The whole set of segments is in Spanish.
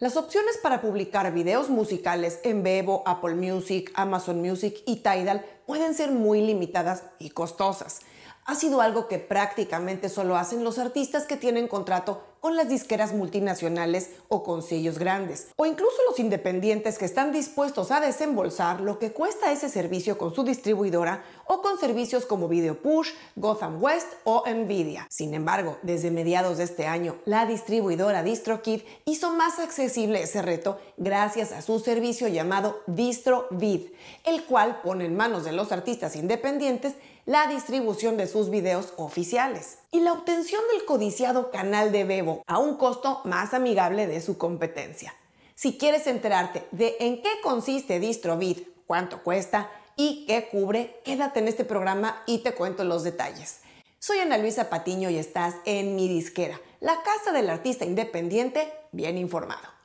Las opciones para publicar videos musicales en Bebo, Apple Music, Amazon Music y Tidal pueden ser muy limitadas y costosas. Ha sido algo que prácticamente solo hacen los artistas que tienen contrato con las disqueras multinacionales o con sellos grandes, o incluso los independientes que están dispuestos a desembolsar lo que cuesta ese servicio con su distribuidora o con servicios como Video Push, Gotham West o Nvidia. Sin embargo, desde mediados de este año, la distribuidora DistroKid hizo más accesible ese reto gracias a su servicio llamado DistroVid, el cual pone en manos de los artistas independientes la distribución de sus videos oficiales y la obtención del codiciado canal de Bebo a un costo más amigable de su competencia. Si quieres enterarte de en qué consiste DistroVid, cuánto cuesta y qué cubre, quédate en este programa y te cuento los detalles. Soy Ana Luisa Patiño y estás en Mi Disquera, la casa del artista independiente bien informado.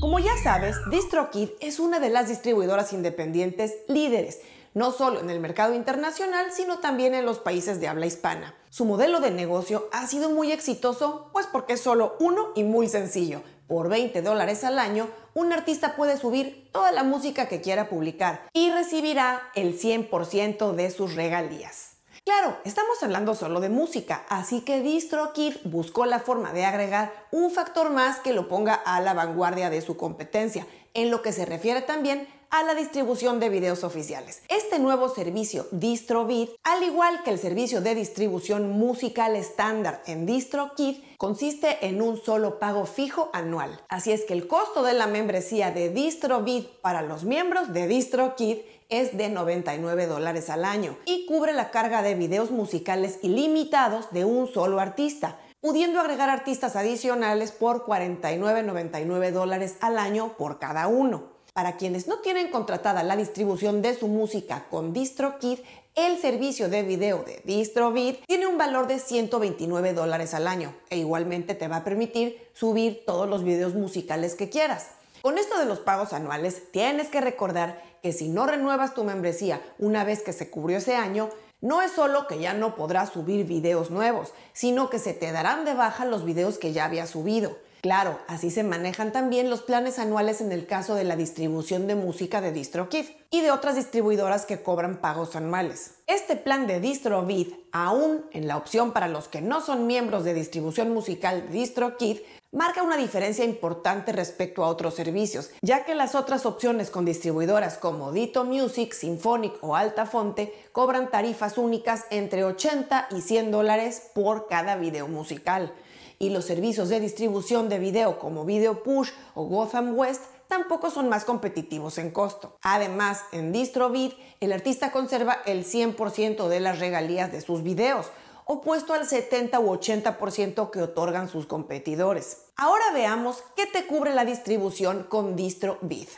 Como ya sabes, DistroKid es una de las distribuidoras independientes líderes, no solo en el mercado internacional, sino también en los países de habla hispana. Su modelo de negocio ha sido muy exitoso, pues porque es solo uno y muy sencillo. Por 20 dólares al año, un artista puede subir toda la música que quiera publicar y recibirá el 100% de sus regalías. Claro, estamos hablando solo de música, así que DistroKid buscó la forma de agregar un factor más que lo ponga a la vanguardia de su competencia, en lo que se refiere también a la distribución de videos oficiales. Este nuevo servicio DistroVid, al igual que el servicio de distribución musical estándar en DistroKid, consiste en un solo pago fijo anual. Así es que el costo de la membresía de DistroVid para los miembros de DistroKid es de 99 dólares al año y cubre la carga de videos musicales ilimitados de un solo artista, pudiendo agregar artistas adicionales por 49,99 dólares al año por cada uno. Para quienes no tienen contratada la distribución de su música con DistroKid, el servicio de video de DistroVid tiene un valor de 129 dólares al año e igualmente te va a permitir subir todos los videos musicales que quieras. Con esto de los pagos anuales, tienes que recordar que si no renuevas tu membresía una vez que se cubrió ese año, no es solo que ya no podrás subir videos nuevos, sino que se te darán de baja los videos que ya habías subido. Claro, así se manejan también los planes anuales en el caso de la distribución de música de DistroKid y de otras distribuidoras que cobran pagos anuales. Este plan de DistroVid, aún en la opción para los que no son miembros de distribución musical DistroKid, marca una diferencia importante respecto a otros servicios, ya que las otras opciones con distribuidoras como Dito Music, Symphonic o Altafonte cobran tarifas únicas entre 80 y 100 dólares por cada video musical. Y los servicios de distribución de video como Video Push o Gotham West tampoco son más competitivos en costo. Además, en DistroVid, el artista conserva el 100% de las regalías de sus videos, opuesto al 70 u 80% que otorgan sus competidores. Ahora veamos qué te cubre la distribución con DistroVid.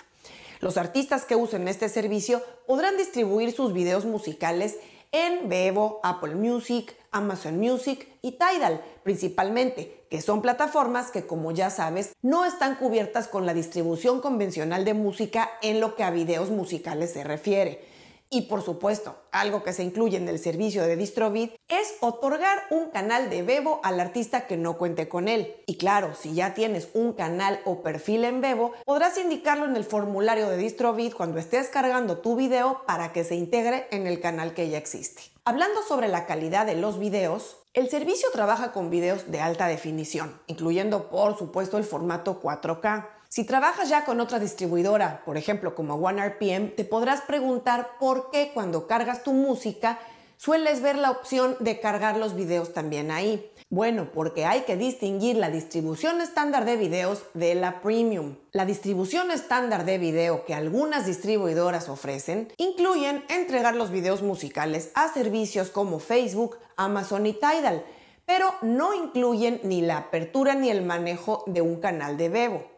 Los artistas que usen este servicio podrán distribuir sus videos musicales en Bebo, Apple Music, Amazon Music y Tidal, principalmente, que son plataformas que, como ya sabes, no están cubiertas con la distribución convencional de música en lo que a videos musicales se refiere. Y por supuesto, algo que se incluye en el servicio de DistroVid es otorgar un canal de Bebo al artista que no cuente con él. Y claro, si ya tienes un canal o perfil en Bebo, podrás indicarlo en el formulario de DistroVid cuando estés cargando tu video para que se integre en el canal que ya existe. Hablando sobre la calidad de los videos, el servicio trabaja con videos de alta definición, incluyendo por supuesto el formato 4K. Si trabajas ya con otra distribuidora, por ejemplo como OneRPM, te podrás preguntar por qué cuando cargas tu música sueles ver la opción de cargar los videos también ahí. Bueno, porque hay que distinguir la distribución estándar de videos de la premium. La distribución estándar de video que algunas distribuidoras ofrecen incluyen entregar los videos musicales a servicios como Facebook, Amazon y Tidal, pero no incluyen ni la apertura ni el manejo de un canal de Bebo.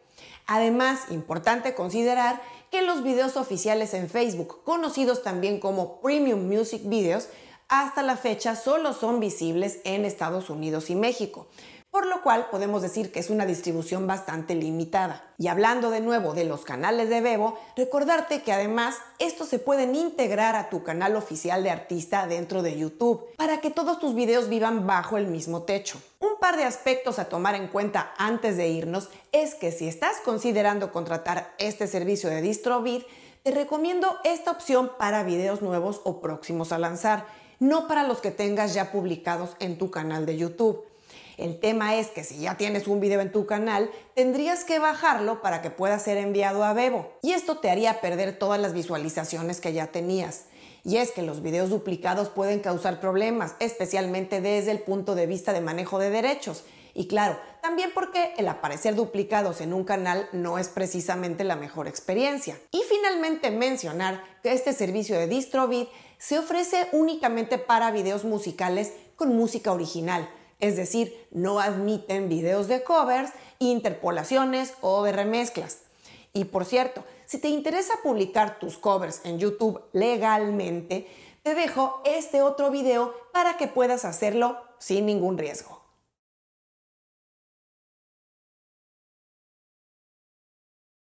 Además, importante considerar que los videos oficiales en Facebook, conocidos también como Premium Music Videos, hasta la fecha solo son visibles en Estados Unidos y México por lo cual podemos decir que es una distribución bastante limitada. Y hablando de nuevo de los canales de Bebo, recordarte que además estos se pueden integrar a tu canal oficial de artista dentro de YouTube para que todos tus videos vivan bajo el mismo techo. Un par de aspectos a tomar en cuenta antes de irnos es que si estás considerando contratar este servicio de DistroVid, te recomiendo esta opción para videos nuevos o próximos a lanzar, no para los que tengas ya publicados en tu canal de YouTube. El tema es que si ya tienes un video en tu canal, tendrías que bajarlo para que pueda ser enviado a Bebo. Y esto te haría perder todas las visualizaciones que ya tenías. Y es que los videos duplicados pueden causar problemas, especialmente desde el punto de vista de manejo de derechos. Y claro, también porque el aparecer duplicados en un canal no es precisamente la mejor experiencia. Y finalmente mencionar que este servicio de DistroVid se ofrece únicamente para videos musicales con música original es decir, no admiten videos de covers, interpolaciones o de remezclas. Y por cierto, si te interesa publicar tus covers en YouTube legalmente, te dejo este otro video para que puedas hacerlo sin ningún riesgo.